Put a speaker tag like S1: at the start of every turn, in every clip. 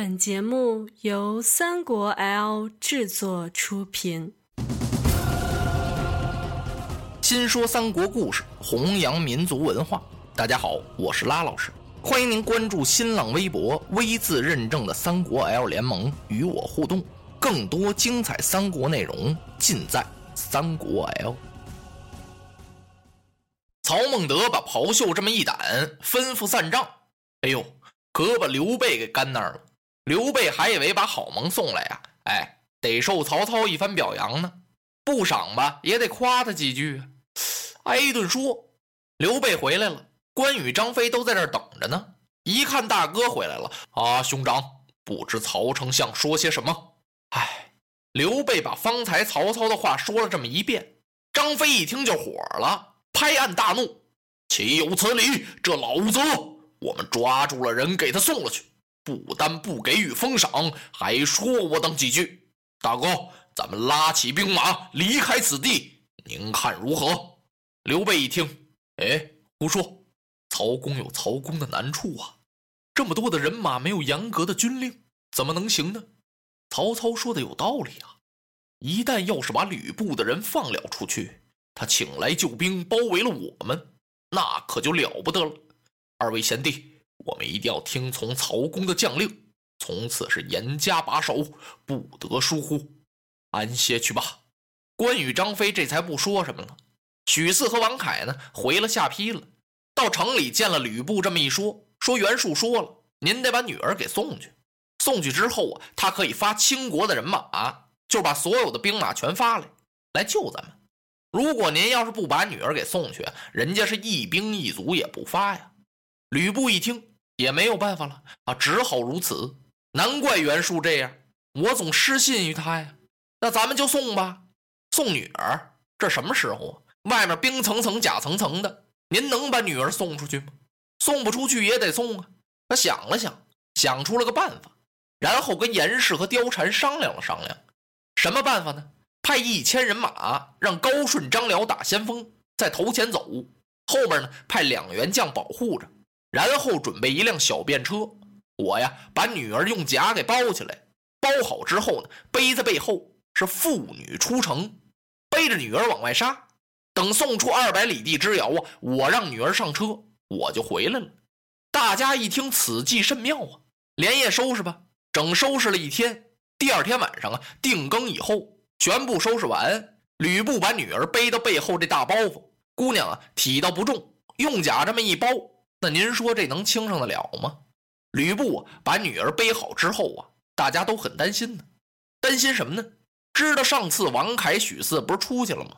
S1: 本节目由三国 L 制作出品。
S2: 新说三国故事，弘扬民族文化。大家好，我是拉老师，欢迎您关注新浪微博 V 字认证的三国 L 联盟，与我互动。更多精彩三国内容尽在三国 L。曹孟德把袍袖这么一掸，吩咐散帐。哎呦，可把刘备给干那儿了。刘备还以为把好蒙送来呀，哎，得受曹操一番表扬呢，不赏吧也得夸他几句啊。挨一顿说，刘备回来了，关羽、张飞都在这儿等着呢。一看大哥回来了，啊，兄长，不知曹丞相说些什么？哎，刘备把方才曹操的话说了这么一遍。张飞一听就火了。拍案大怒，岂有此理！这老子，我们抓住了人，给他送了去，不但不给予封赏，还说我等几句。大哥，咱们拉起兵马离开此地，您看如何？刘备一听，哎，胡说！曹公有曹公的难处啊，这么多的人马，没有严格的军令，怎么能行呢？曹操说的有道理啊，一旦要是把吕布的人放了出去。他请来救兵，包围了我们，那可就了不得了。二位贤弟，我们一定要听从曹公的将令，从此是严加把守，不得疏忽。安歇去吧。关羽、张飞这才不说什么了。许四和王凯呢，回了下邳了，到城里见了吕布，这么一说，说袁术说了，您得把女儿给送去。送去之后啊，他可以发倾国的人马，就把所有的兵马全发来，来救咱们。如果您要是不把女儿给送去，人家是一兵一卒也不发呀。吕布一听也没有办法了啊，只好如此。难怪袁术这样，我总失信于他呀。那咱们就送吧，送女儿。这什么时候啊？外面冰层层、甲层层的，您能把女儿送出去吗？送不出去也得送啊。他想了想，想出了个办法，然后跟严氏和貂蝉商量了商量，什么办法呢？派一千人马，让高顺、张辽打先锋，在头前走，后边呢派两员将保护着，然后准备一辆小便车。我呀，把女儿用甲给包起来，包好之后呢，背在背后，是妇女出城，背着女儿往外杀。等送出二百里地之遥啊，我让女儿上车，我就回来了。大家一听此计甚妙啊，连夜收拾吧，整收拾了一天。第二天晚上啊，定更以后。全部收拾完，吕布把女儿背到背后这大包袱，姑娘啊体倒不重，用甲这么一包，那您说这能轻上得了吗？吕布把女儿背好之后啊，大家都很担心呢，担心什么呢？知道上次王凯、许四不是出去了吗？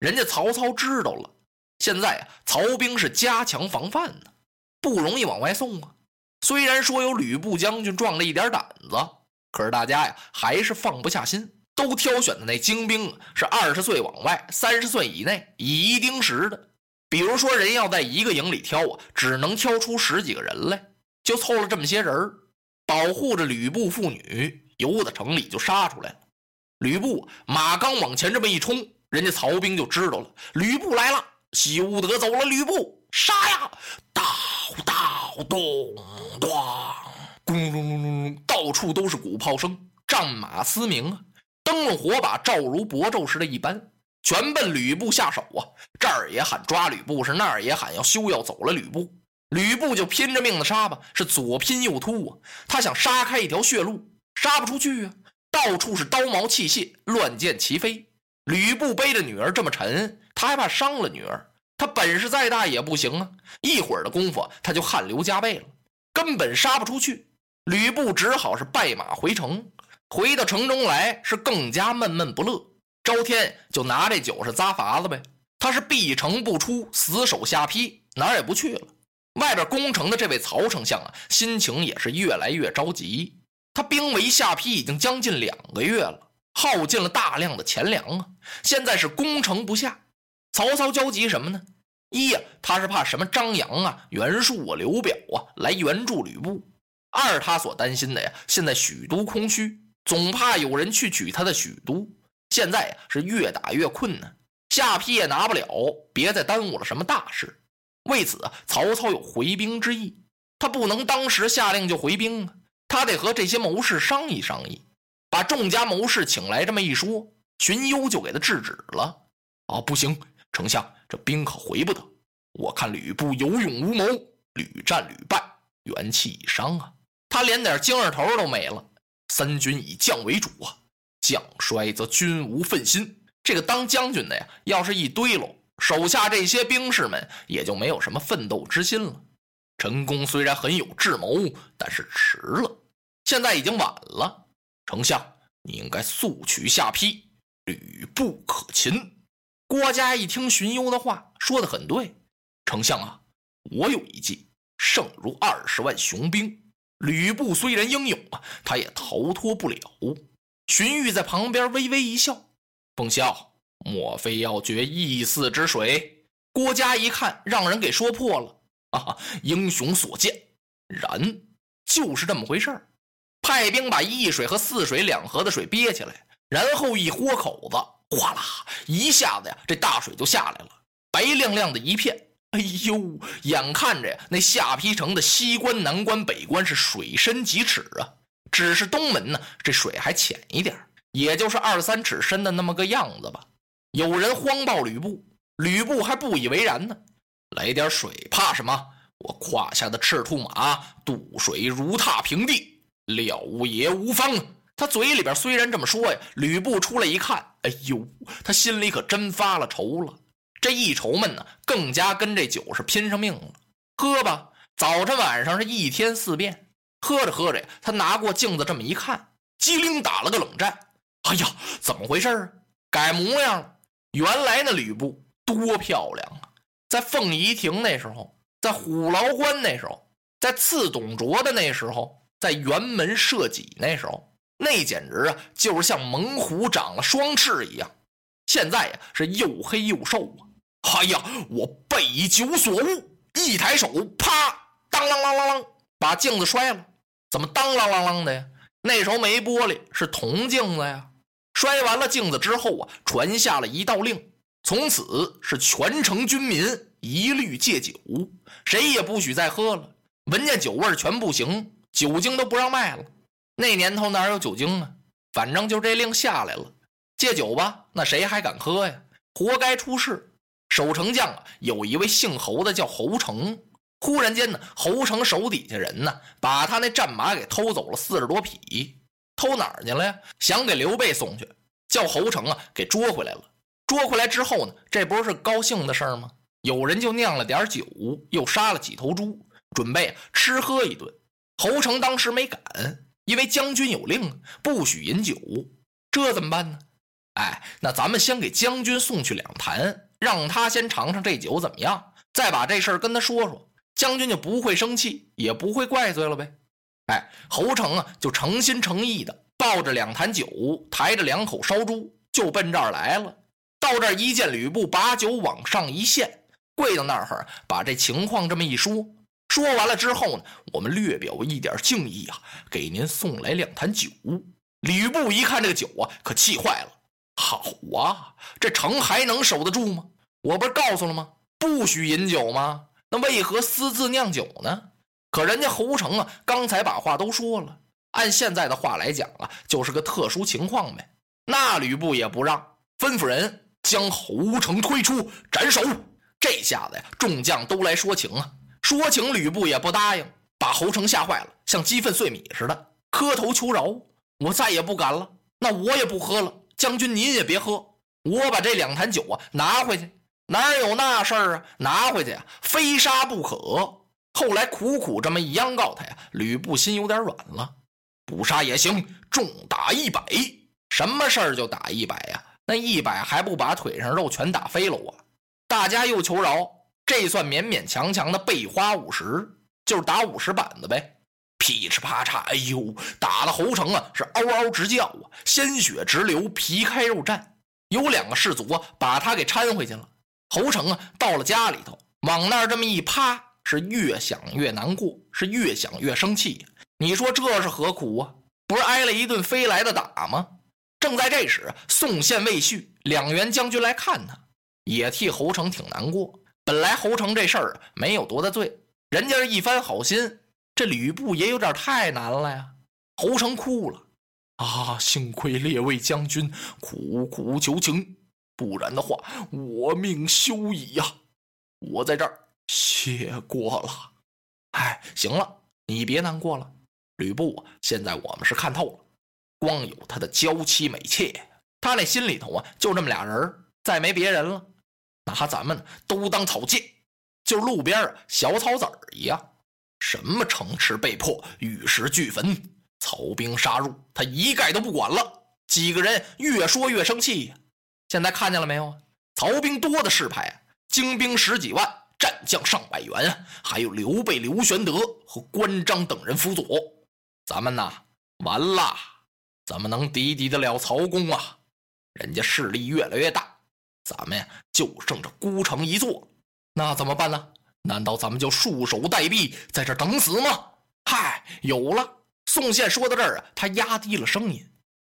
S2: 人家曹操知道了，现在啊曹兵是加强防范呢，不容易往外送啊。虽然说有吕布将军壮了一点胆子，可是大家呀还是放不下心。都挑选的那精兵是二十岁往外、三十岁以内、以一丁十的。比如说，人要在一个营里挑啊，只能挑出十几个人来，就凑了这么些人，保护着吕布妇女，由得城里就杀出来了。吕布马刚往前这么一冲，人家曹兵就知道了，吕布来了，休得走了。吕布杀呀！刀刀咚咚，咣隆隆隆隆，到处都是鼓炮声，战马嘶鸣啊！灯笼火把照如薄昼似的，一般全奔吕布下手啊！这儿也喊抓吕布，是那儿也喊要休要走了吕布。吕布就拼着命的杀吧，是左拼右突啊！他想杀开一条血路，杀不出去啊！到处是刀矛器械，乱箭齐飞。吕布背着女儿这么沉，他还怕伤了女儿。他本事再大也不行啊！一会儿的功夫，他就汗流浃背了，根本杀不出去。吕布只好是败马回城。回到城中来，是更加闷闷不乐。朝天就拿这酒是砸法子呗。他是闭城不出，死守下邳，哪儿也不去了。外边攻城的这位曹丞相啊，心情也是越来越着急。他兵围下邳已经将近两个月了，耗尽了大量的钱粮啊，现在是攻城不下。曹操焦急什么呢？一呀，他是怕什么张扬啊、袁术啊、刘表啊来援助吕布；二，他所担心的呀，现在许都空虚。总怕有人去取他的许都，现在呀是越打越困难，下邳也拿不了，别再耽误了什么大事。为此，曹操有回兵之意，他不能当时下令就回兵啊，他得和这些谋士商议商议，把众家谋士请来。这么一说，荀攸就给他制止了。啊，不行，丞相，这兵可回不得。我看吕布有勇无谋，屡战屡败，元气已伤啊。他连点精神头都没了。三军以将为主啊，将衰则军无奋心。这个当将军的呀，要是一堆喽，手下这些兵士们也就没有什么奋斗之心了。陈宫虽然很有智谋，但是迟了，现在已经晚了。丞相，你应该速取下邳，吕布可擒。郭嘉一听荀攸的话，说的很对。丞相啊，我有一计，胜如二十万雄兵。吕布虽然英勇啊，他也逃脱不了。荀彧在旁边微微一笑。奉孝，莫非要决一泗之水？郭嘉一看，让人给说破了。啊，英雄所见，然就是这么回事派兵把易水和泗水两河的水憋起来，然后一豁口子，哗啦，一下子呀，这大水就下来了，白亮亮的一片。哎呦，眼看着呀，那下邳城的西关、南关、北关是水深几尺啊，只是东门呢，这水还浅一点也就是二三尺深的那么个样子吧。有人慌报吕布，吕布还不以为然呢。来点水怕什么？我胯下的赤兔马渡水如踏平地，了也无妨。他嘴里边虽然这么说呀，吕布出来一看，哎呦，他心里可真发了愁了。这一愁闷呢，更加跟这酒是拼上命了。喝吧，早晨晚上是一天四遍。喝着喝着呀，他拿过镜子这么一看，机灵打了个冷战。哎呀，怎么回事啊？改模样了。原来那吕布多漂亮啊！在凤仪亭那时候，在虎牢关那时候，在刺董卓的那时候，在辕门射戟那时候，那简直啊，就是像猛虎长了双翅一样。现在呀，是又黑又瘦啊！哎呀，我被酒所误，一抬手，啪，当啷啷啷啷，把镜子摔了。怎么当啷啷啷的呀？那时候没玻璃，是铜镜子呀。摔完了镜子之后啊，传下了一道令：从此是全城军民一律戒酒，谁也不许再喝了。闻见酒味全不行，酒精都不让卖了。那年头哪有酒精啊？反正就这令下来了，戒酒吧，那谁还敢喝呀？活该出事。守城将啊，有一位姓侯的叫侯成。忽然间呢，侯成手底下人呢，把他那战马给偷走了四十多匹。偷哪儿去了呀？想给刘备送去，叫侯成啊给捉回来了。捉回来之后呢，这不是高兴的事儿吗？有人就酿了点酒，又杀了几头猪，准备吃喝一顿。侯成当时没敢，因为将军有令，不许饮酒。这怎么办呢？哎，那咱们先给将军送去两坛，让他先尝尝这酒怎么样，再把这事儿跟他说说，将军就不会生气，也不会怪罪了呗。哎，侯成啊，就诚心诚意的抱着两坛酒，抬着两口烧猪，就奔这儿来了。到这儿一见吕布，把酒往上一献，跪到那儿，把这情况这么一说。说完了之后呢，我们略表一点敬意啊，给您送来两坛酒。吕布一看这个酒啊，可气坏了。好啊，这城还能守得住吗？我不是告诉了吗？不许饮酒吗？那为何私自酿酒呢？可人家侯成啊，刚才把话都说了，按现在的话来讲啊，就是个特殊情况呗。那吕布也不让，吩咐人将侯成推出斩首。这下子呀，众将都来说情啊，说情吕布也不答应，把侯成吓坏了，像鸡粪碎米似的，磕头求饶：“我再也不敢了，那我也不喝了。将军您也别喝，我把这两坛酒啊拿回去。哪有那事儿啊？拿回去啊，非杀不可。”后来苦苦这么一央告他呀，吕布心有点软了，不杀也行，重打一百，什么事儿就打一百呀？那一百还不把腿上肉全打飞了我？大家又求饶，这算勉勉强强的被花五十，就是打五十板子呗。噼哧啪嚓，哎呦，打的侯成啊是嗷嗷直叫啊，鲜血直流，皮开肉绽。有两个士卒啊把他给搀回去了。侯成啊到了家里头，往那儿这么一趴。是越想越难过，是越想越生气。你说这是何苦啊？不是挨了一顿飞来的打吗？正在这时，宋宪、魏续两员将军来看他，也替侯成挺难过。本来侯成这事儿没有多大罪，人家是一番好心，这吕布也有点太难了呀。侯成哭了。啊！幸亏列位将军苦苦求情，不然的话，我命休矣呀！我在这儿谢过了。哎，行了，你别难过了。吕布啊现在我们是看透了，光有他的娇妻美妾，他那心里头啊，就这么俩人，再没别人了。拿咱们都当草芥，就路边小草籽儿一样。什么城池被破，玉石俱焚。曹兵杀入，他一概都不管了。几个人越说越生气！现在看见了没有啊？曹兵多的是派，精兵十几万，战将上百员，还有刘备、刘玄德和关张等人辅佐。咱们呐，完了，怎么能敌敌得了曹公啊？人家势力越来越大，咱们呀就剩这孤城一座，那怎么办呢？难道咱们就束手待毙，在这等死吗？嗨，有了！宋宪说到这儿啊，他压低了声音：“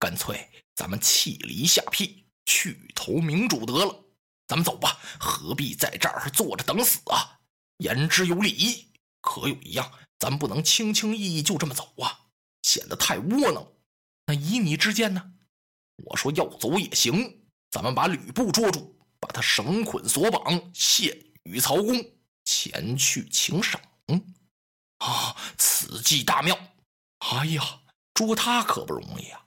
S2: 干脆咱们弃离下邳，去投明主得了。咱们走吧，何必在这儿坐着等死啊？言之有理。可有一样，咱不能轻轻易易就这么走啊，显得太窝囊。那依你之见呢？我说要走也行，咱们把吕布捉住，把他绳捆索绑，献与曹公，前去请赏。啊，此计大妙。”哎呀，捉他可不容易啊！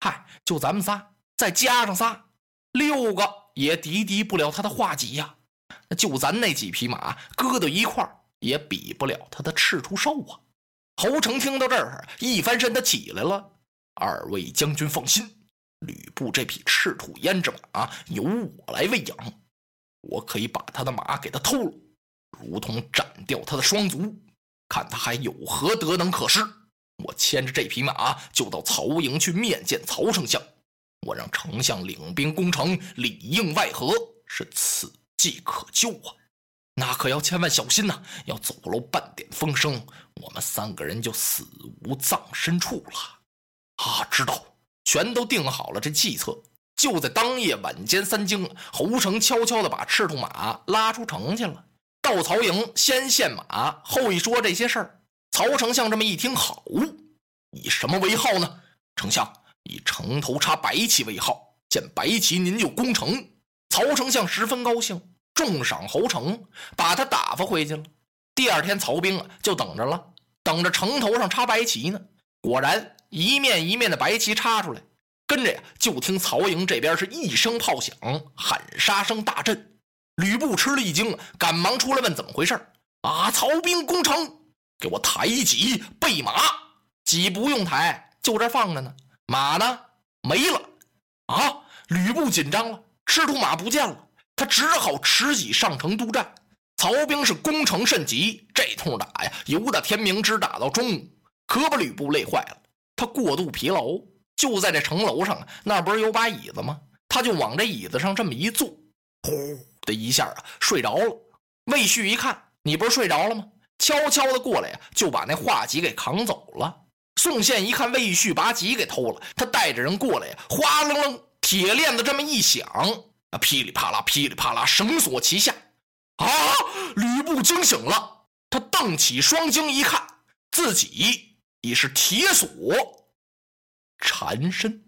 S2: 嗨，就咱们仨，再加上仨，六个也敌敌不了他的画戟呀。那就咱那几匹马搁到一块儿，也比不了他的赤兔兽啊！侯成听到这儿，一翻身，他起来了。二位将军放心，吕布这匹赤兔胭脂马由我来喂养，我可以把他的马给他偷了，如同斩掉他的双足，看他还有何德能可施。我牵着这匹马就到曹营去面见曹丞相，我让丞相领兵攻城，里应外合，是此计可救啊！那可要千万小心呐！要走漏半点风声，我们三个人就死无葬身处了。啊，知道，全都定好了这计策。就在当夜晚间三更，侯成悄悄地把赤兔马拉出城去了。到曹营，先献马，后一说这些事儿。曹丞相这么一听，好，以什么为号呢？丞相以城头插白旗为号，见白旗您就攻城。曹丞相十分高兴，重赏侯成，把他打发回去了。第二天，曹兵啊就等着了，等着城头上插白旗呢。果然，一面一面的白旗插出来，跟着呀，就听曹营这边是一声炮响，喊杀声大震。吕布吃了一惊，赶忙出来问怎么回事啊，曹兵攻城。给我抬戟备马，戟不用抬，就这放着呢。马呢？没了。啊！吕布紧张了，赤兔马不见了，他只好持戟上城督战。曹兵是攻城甚急，这通打呀，由打天明直打到中午，可把吕布累坏了。他过度疲劳，就在这城楼上，那不是有把椅子吗？他就往这椅子上这么一坐，呼的一下啊，睡着了。魏续一看，你不是睡着了吗？悄悄的过来呀，就把那画戟给扛走了。宋宪一看魏旭把戟给偷了，他带着人过来呀，哗楞楞，铁链子这么一响，啊，噼里啪啦，噼里啪啦，绳索齐下。啊！吕布惊醒了，他瞪起双睛一看，自己已是铁锁缠身。